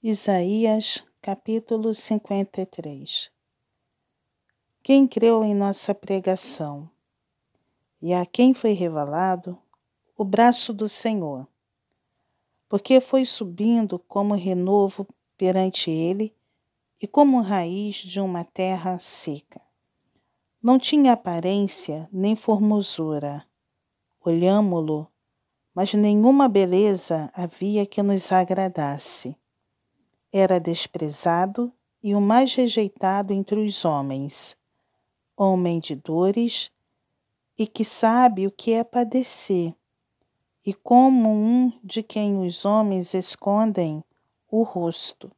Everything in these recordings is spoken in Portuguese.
Isaías capítulo 53 Quem creu em nossa pregação? E a quem foi revelado? O braço do Senhor, porque foi subindo como renovo perante ele e como raiz de uma terra seca. Não tinha aparência nem formosura. Olhámo-lo, mas nenhuma beleza havia que nos agradasse era desprezado e o mais rejeitado entre os homens, homem de dores e que sabe o que é padecer, e como um de quem os homens escondem o rosto.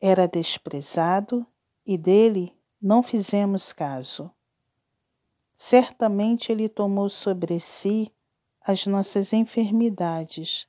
Era desprezado e dele não fizemos caso. Certamente ele tomou sobre si as nossas enfermidades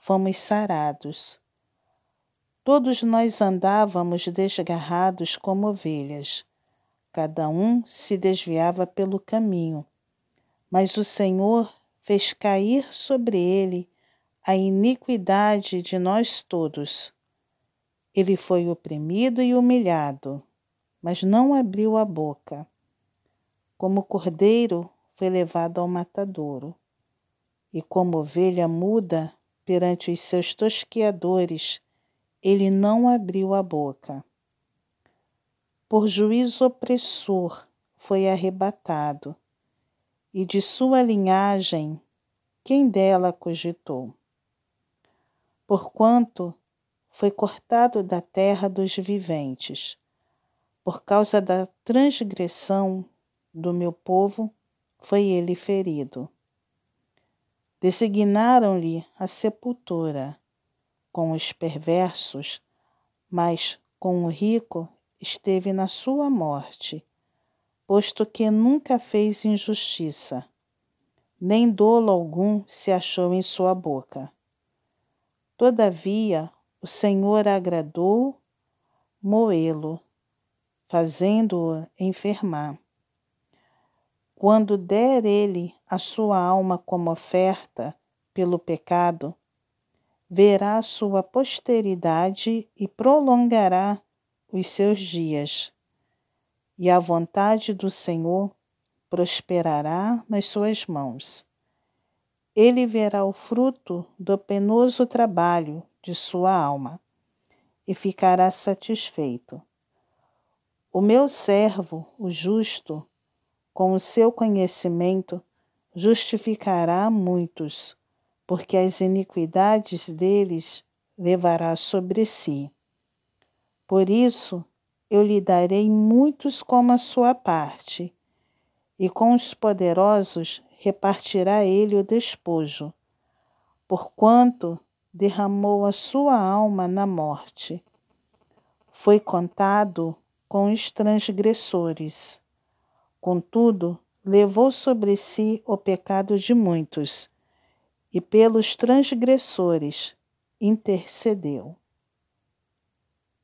fomos sarados. Todos nós andávamos desgarrados como ovelhas, cada um se desviava pelo caminho, mas o Senhor fez cair sobre ele a iniquidade de nós todos. Ele foi oprimido e humilhado, mas não abriu a boca. Como cordeiro foi levado ao matadouro, e como ovelha muda perante os seus tosqueadores, ele não abriu a boca. Por juízo opressor foi arrebatado, e de sua linhagem, quem dela cogitou? Porquanto foi cortado da terra dos viventes, por causa da transgressão do meu povo, foi ele ferido. Designaram-lhe a sepultura com os perversos, mas com o rico esteve na sua morte, posto que nunca fez injustiça, nem dolo algum se achou em sua boca. Todavia, o Senhor agradou moê-lo, fazendo-o enfermar. Quando der ele a sua alma como oferta pelo pecado, verá sua posteridade e prolongará os seus dias. E a vontade do Senhor prosperará nas suas mãos. Ele verá o fruto do penoso trabalho de sua alma e ficará satisfeito. O meu servo, o justo, com o seu conhecimento, justificará muitos, porque as iniquidades deles levará sobre si. Por isso, eu lhe darei muitos como a sua parte, e com os poderosos repartirá ele o despojo, porquanto derramou a sua alma na morte. Foi contado com os transgressores Contudo, levou sobre si o pecado de muitos, e pelos transgressores intercedeu.